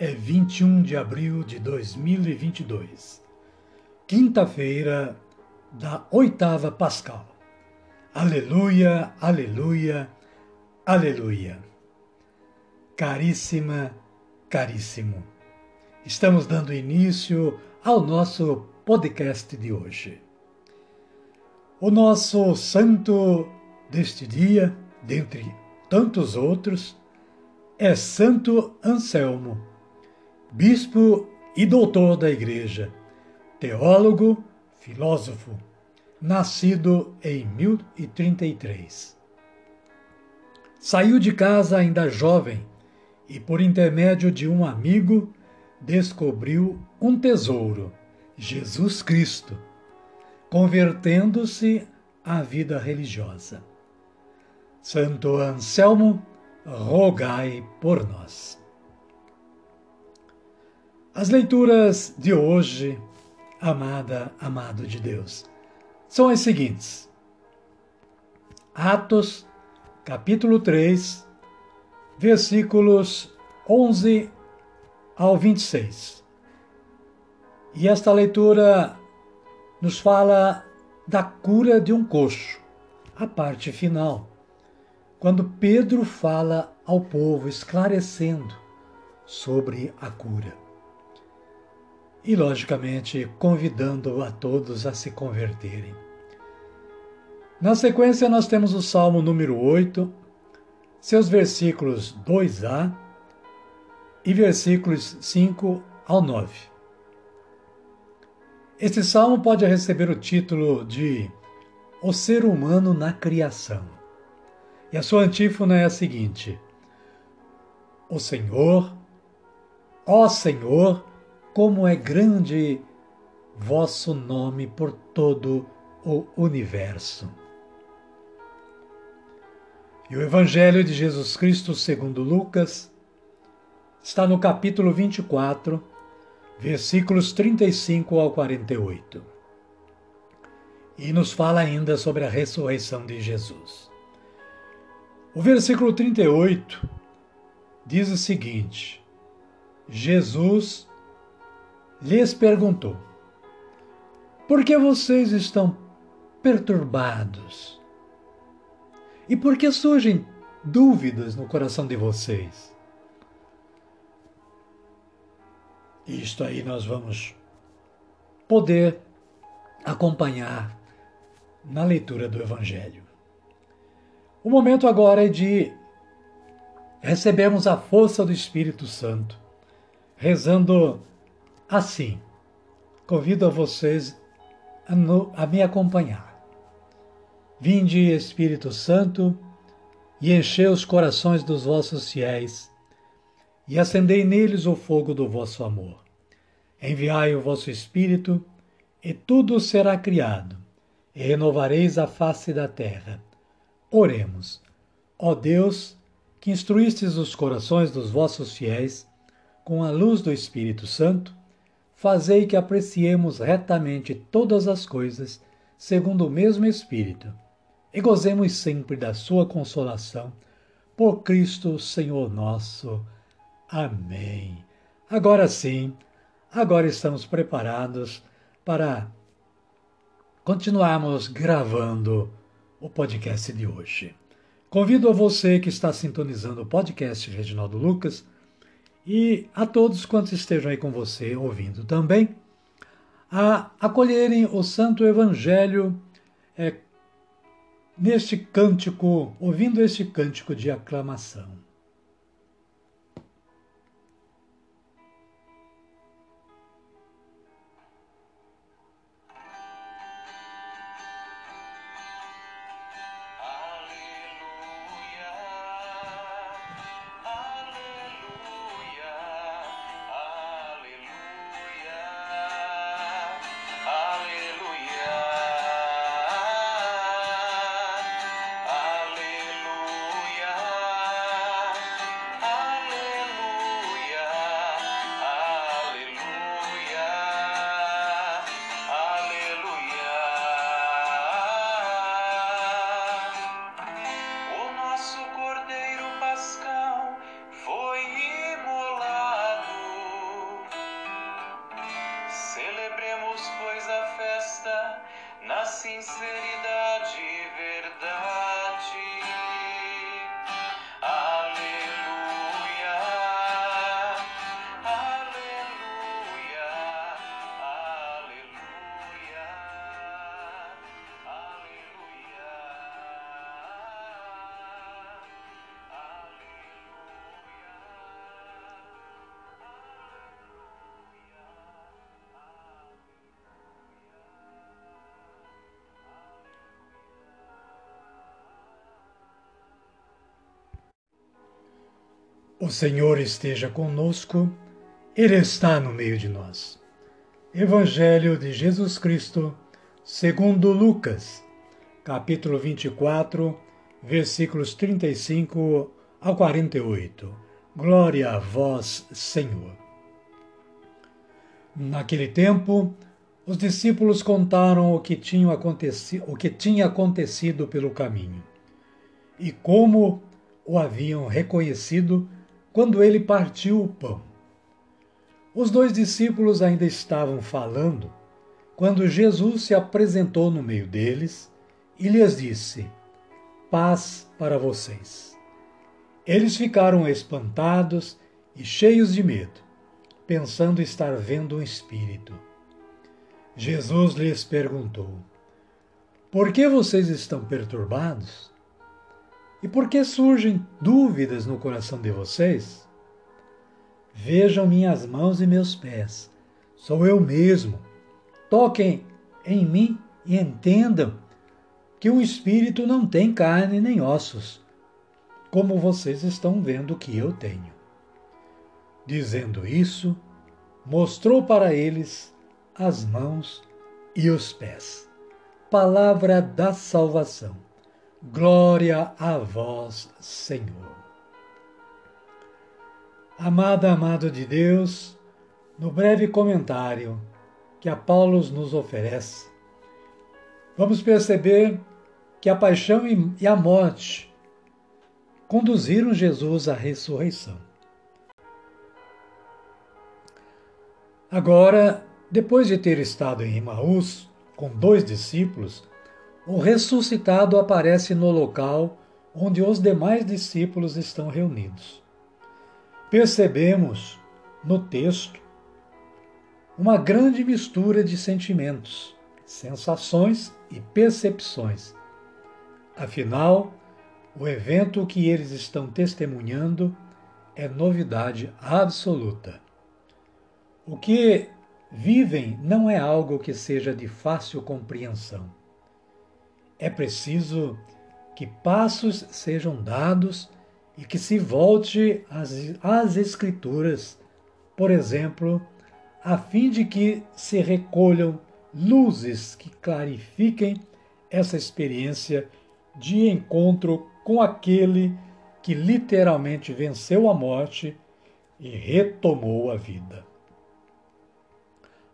é 21 de abril de 2022, quinta-feira da oitava Pascal. Aleluia, aleluia, aleluia. Caríssima, caríssimo, estamos dando início ao nosso podcast de hoje. O nosso santo deste dia, dentre tantos outros, é Santo Anselmo bispo e doutor da Igreja, teólogo, filósofo, nascido em 1033. Saiu de casa ainda jovem e, por intermédio de um amigo, descobriu um tesouro, Jesus Cristo, convertendo-se à vida religiosa. Santo Anselmo, rogai por nós. As leituras de hoje, amada, amado de Deus, são as seguintes. Atos, capítulo 3, versículos 11 ao 26. E esta leitura nos fala da cura de um coxo, a parte final, quando Pedro fala ao povo esclarecendo sobre a cura e, logicamente, convidando a todos a se converterem. Na sequência, nós temos o Salmo número 8, seus versículos 2a e versículos 5 ao 9. Este salmo pode receber o título de O Ser Humano na Criação. E a sua antífona é a seguinte: O Senhor, ó Senhor, como é grande vosso nome por todo o universo. E o Evangelho de Jesus Cristo, segundo Lucas, está no capítulo 24, versículos 35 ao 48. E nos fala ainda sobre a ressurreição de Jesus. O versículo 38 diz o seguinte: Jesus lhes perguntou: Por que vocês estão perturbados? E por que surgem dúvidas no coração de vocês? Isto aí nós vamos poder acompanhar na leitura do Evangelho. O momento agora é de recebermos a força do Espírito Santo, rezando assim. Convido a vocês a, no, a me acompanhar. Vinde, Espírito Santo, e enchei os corações dos vossos fiéis, e acendei neles o fogo do vosso amor. Enviai o vosso Espírito, e tudo será criado, e renovareis a face da terra. Oremos. Ó Deus, que instruístes os corações dos vossos fiéis com a luz do Espírito Santo, fazei que apreciemos retamente todas as coisas, segundo o mesmo Espírito, e gozemos sempre da Sua consolação, por Cristo Senhor nosso. Amém. Agora sim, agora estamos preparados para continuarmos gravando o podcast de hoje. Convido a você que está sintonizando o podcast Reginaldo Lucas e a todos quantos estejam aí com você ouvindo também, a acolherem o Santo Evangelho é, neste cântico, ouvindo este cântico de aclamação. O Senhor esteja conosco, Ele está no meio de nós. Evangelho de Jesus Cristo, segundo Lucas, capítulo 24, versículos 35 ao 48. Glória a vós, Senhor. Naquele tempo, os discípulos contaram o que tinha acontecido, o que tinha acontecido pelo caminho e como o haviam reconhecido quando ele partiu o pão. Os dois discípulos ainda estavam falando quando Jesus se apresentou no meio deles e lhes disse: Paz para vocês. Eles ficaram espantados e cheios de medo, pensando estar vendo um espírito. Jesus lhes perguntou: Por que vocês estão perturbados? E por que surgem dúvidas no coração de vocês? Vejam minhas mãos e meus pés. Sou eu mesmo. Toquem em mim e entendam que o espírito não tem carne nem ossos, como vocês estão vendo que eu tenho. Dizendo isso, mostrou para eles as mãos e os pés. Palavra da salvação. Glória a vós, Senhor. Amada, amado de Deus, no breve comentário que a Paulo nos oferece, vamos perceber que a paixão e a morte conduziram Jesus à ressurreição. Agora, depois de ter estado em Emaús com dois discípulos, o ressuscitado aparece no local onde os demais discípulos estão reunidos. Percebemos no texto uma grande mistura de sentimentos, sensações e percepções. Afinal, o evento que eles estão testemunhando é novidade absoluta. O que vivem não é algo que seja de fácil compreensão. É preciso que passos sejam dados e que se volte às, às Escrituras, por exemplo, a fim de que se recolham luzes que clarifiquem essa experiência de encontro com aquele que literalmente venceu a morte e retomou a vida.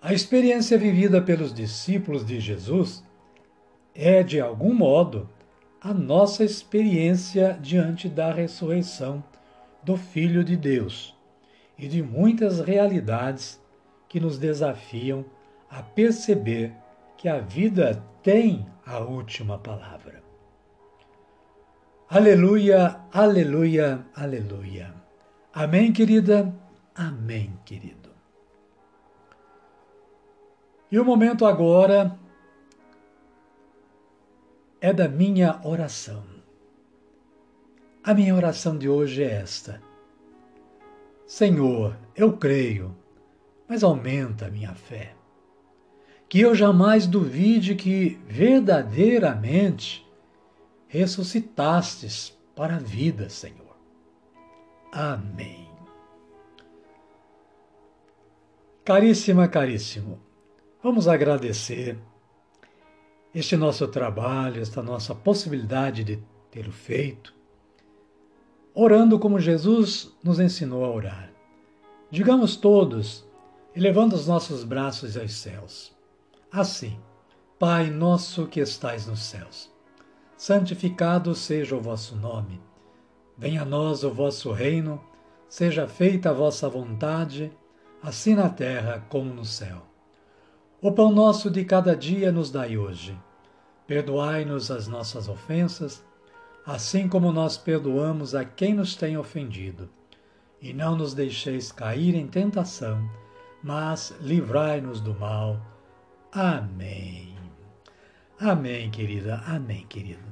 A experiência vivida pelos discípulos de Jesus é, de algum modo, a nossa experiência diante da ressurreição do Filho de Deus e de muitas realidades que nos desafiam a perceber que a vida tem a última palavra. Aleluia, aleluia, aleluia. Amém, querida? Amém, querido. E o momento agora é da minha oração. A minha oração de hoje é esta: Senhor, eu creio, mas aumenta a minha fé. Que eu jamais duvide que verdadeiramente ressuscitastes para a vida, Senhor. Amém. Caríssima, caríssimo, vamos agradecer este nosso trabalho, esta nossa possibilidade de ter feito, orando como Jesus nos ensinou a orar. Digamos todos, elevando os nossos braços aos céus. Assim, Pai nosso que estais nos céus, santificado seja o vosso nome. Venha a nós o vosso reino, seja feita a vossa vontade, assim na terra como no céu. O pão nosso de cada dia nos dai hoje. Perdoai-nos as nossas ofensas, assim como nós perdoamos a quem nos tem ofendido. E não nos deixeis cair em tentação, mas livrai-nos do mal. Amém. Amém, querida. Amém, querido.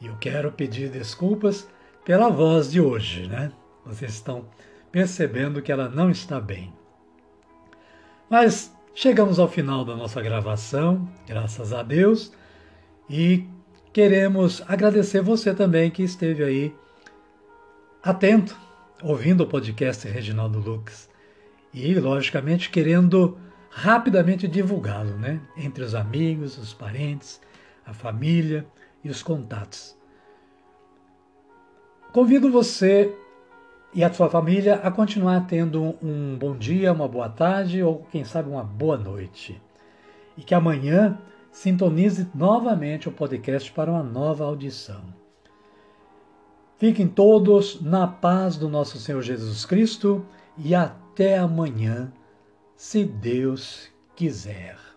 E eu quero pedir desculpas pela voz de hoje, né? Vocês estão percebendo que ela não está bem. Mas Chegamos ao final da nossa gravação, graças a Deus, e queremos agradecer você também que esteve aí atento, ouvindo o podcast Reginaldo Lucas e, logicamente, querendo rapidamente divulgá-lo, né? Entre os amigos, os parentes, a família e os contatos. Convido você e a sua família a continuar tendo um bom dia, uma boa tarde ou, quem sabe, uma boa noite. E que amanhã sintonize novamente o podcast para uma nova audição. Fiquem todos na paz do nosso Senhor Jesus Cristo e até amanhã, se Deus quiser.